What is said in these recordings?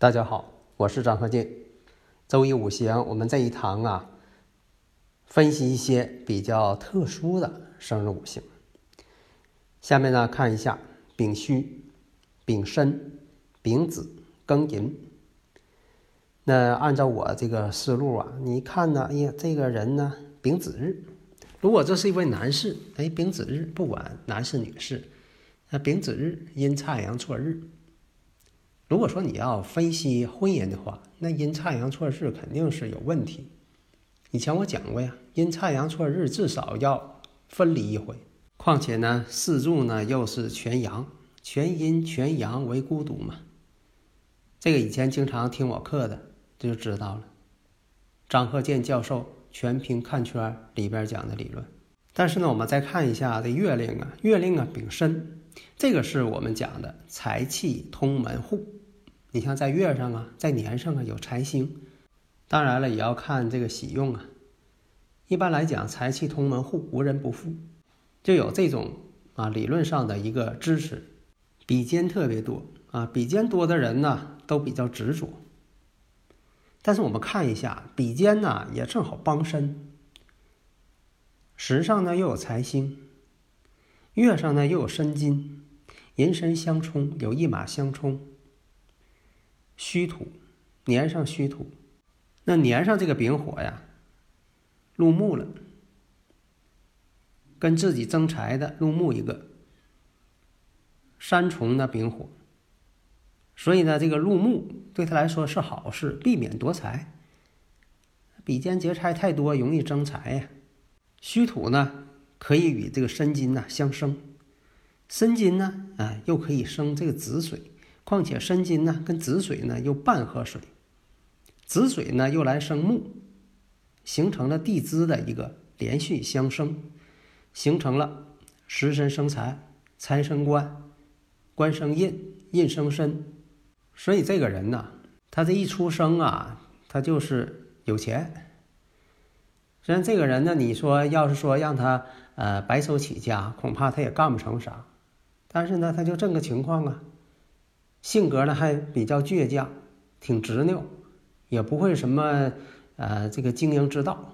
大家好，我是张鹤进。周易五行，我们这一堂啊，分析一些比较特殊的生日五行。下面呢，看一下丙戌、丙申、丙子、庚寅。那按照我这个思路啊，你看呢，哎呀，这个人呢，丙子日。如果这是一位男士，哎，丙子日，不管男士女士，那丙子日阴差阳错日。如果说你要分析婚姻的话，那阴差阳错日肯定是有问题。以前我讲过呀，阴差阳错日至少要分离一回。况且呢，四柱呢又是全阳，全阴全阳为孤独嘛。这个以前经常听我课的就知道了。张鹤健教授全凭看圈里边讲的理论。但是呢，我们再看一下这月令啊，月令啊丙申，这个是我们讲的财气通门户。你像在月上啊，在年上啊有财星，当然了也要看这个喜用啊。一般来讲，财气通门户，无人不富，就有这种啊理论上的一个支持。比肩特别多啊，比肩多的人呢都比较执着。但是我们看一下，比肩呢也正好帮身，时上呢又有财星，月上呢又有申金，寅申相冲，有一马相冲。虚土，年上虚土，那年上这个丙火呀，入木了，跟自己争财的入木一个，三重的丙火，所以呢，这个入木对他来说是好事，避免夺财。比肩劫财太多，容易争财呀。虚土呢，可以与这个申金呐相生，申金呢，啊，又可以生这个子水。况且申金呢，跟子水呢又半合水，子水呢又来生木，形成了地支的一个连续相生，形成了食神生财，财生官，官生印，印生身。所以这个人呢，他这一出生啊，他就是有钱。虽然这个人呢，你说要是说让他呃白手起家，恐怕他也干不成啥。但是呢，他就这个情况啊。性格呢还比较倔强，挺执拗，也不会什么呃这个经营之道。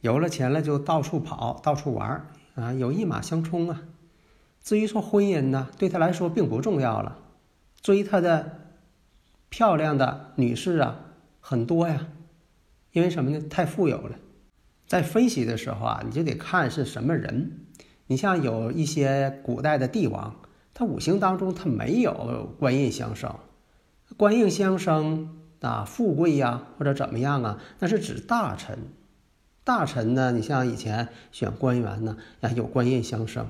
有了钱了就到处跑，到处玩啊，有一马相冲啊。至于说婚姻呢，对他来说并不重要了。追他的漂亮的女士啊很多呀，因为什么呢？太富有了。在分析的时候啊，你就得看是什么人。你像有一些古代的帝王。他五行当中，他没有官印相生，官印相生啊，富贵呀，或者怎么样啊？那是指大臣。大臣呢，你像以前选官员呢，啊，有官印相生，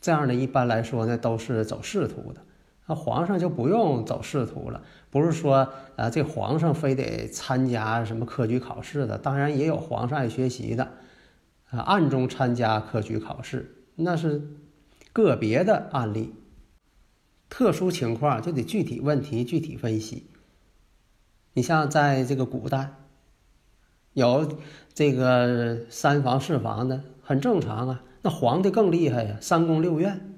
这样的一般来说呢，都是走仕途的。那皇上就不用走仕途了，不是说啊，这皇上非得参加什么科举考试的，当然也有皇上爱学习的，啊，暗中参加科举考试，那是个别的案例。特殊情况就得具体问题具体分析。你像在这个古代，有这个三房四房的，很正常啊。那皇帝更厉害呀，三宫六院。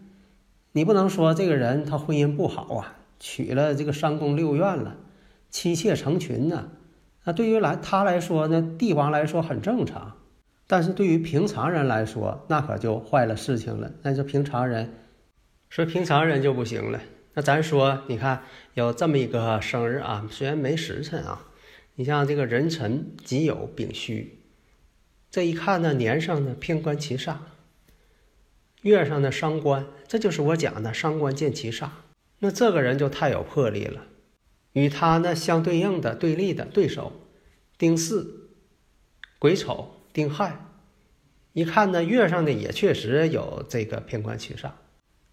你不能说这个人他婚姻不好啊，娶了这个三宫六院了，妻妾成群呢。那对于来他来说呢，帝王来说很正常，但是对于平常人来说，那可就坏了事情了。那就平常人。说平常人就不行了。那咱说，你看有这么一个生日啊，虽然没时辰啊，你像这个壬辰己酉丙戌，这一看呢，年上呢偏官七煞，月上的伤官，这就是我讲的伤官见七煞。那这个人就太有魄力了。与他呢相对应的对立的对手，丁巳、癸丑、丁亥。一看呢，月上呢也确实有这个偏官七煞，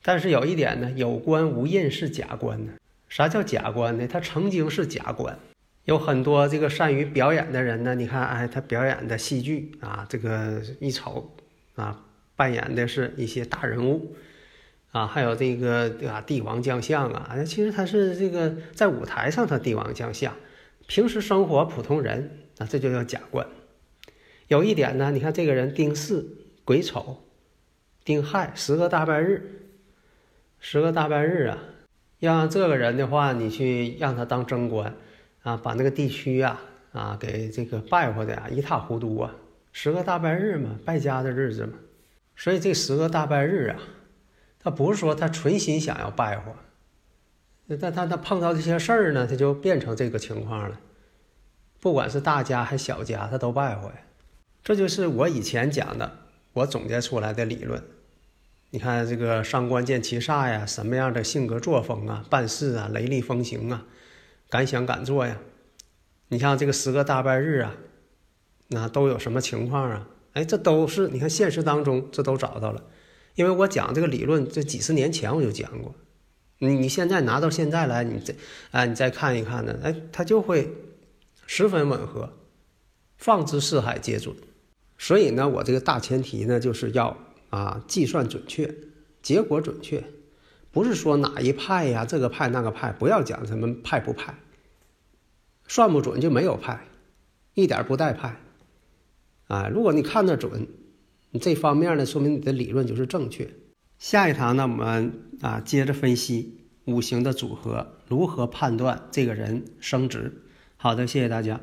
但是有一点呢，有官无印是假官呢。啥叫假官呢？他曾经是假官，有很多这个善于表演的人呢。你看，哎，他表演的戏剧啊，这个一瞅啊，扮演的是一些大人物啊，还有这个啊，帝王将相啊。其实他是这个在舞台上他帝王将相，平时生活普通人啊，这就叫假官。有一点呢，你看这个人丁巳、癸丑、丁亥十个大拜日，十个大拜日啊，让这个人的话，你去让他当贞观啊，把那个地区啊啊给这个败坏的啊一塌糊涂啊。十个大拜日嘛，败家的日子嘛，所以这十个大拜日啊，他不是说他存心想要败坏，但他他碰到这些事儿呢，他就变成这个情况了。不管是大家还小家，他都败坏。这就是我以前讲的，我总结出来的理论。你看这个上官见七煞呀，什么样的性格作风啊，办事啊，雷厉风行啊，敢想敢做呀。你像这个十个大拜日啊，那都有什么情况啊？哎，这都是你看现实当中这都找到了，因为我讲这个理论，这几十年前我就讲过。你你现在拿到现在来，你这啊，你再看一看呢，哎，它就会十分吻合，放之四海皆准。所以呢，我这个大前提呢，就是要啊计算准确，结果准确，不是说哪一派呀，这个派那个派，不要讲什么派不派，算不准就没有派，一点不带派，啊，如果你看得准，你这方面呢，说明你的理论就是正确。下一堂呢，我们啊接着分析五行的组合，如何判断这个人升职。好的，谢谢大家。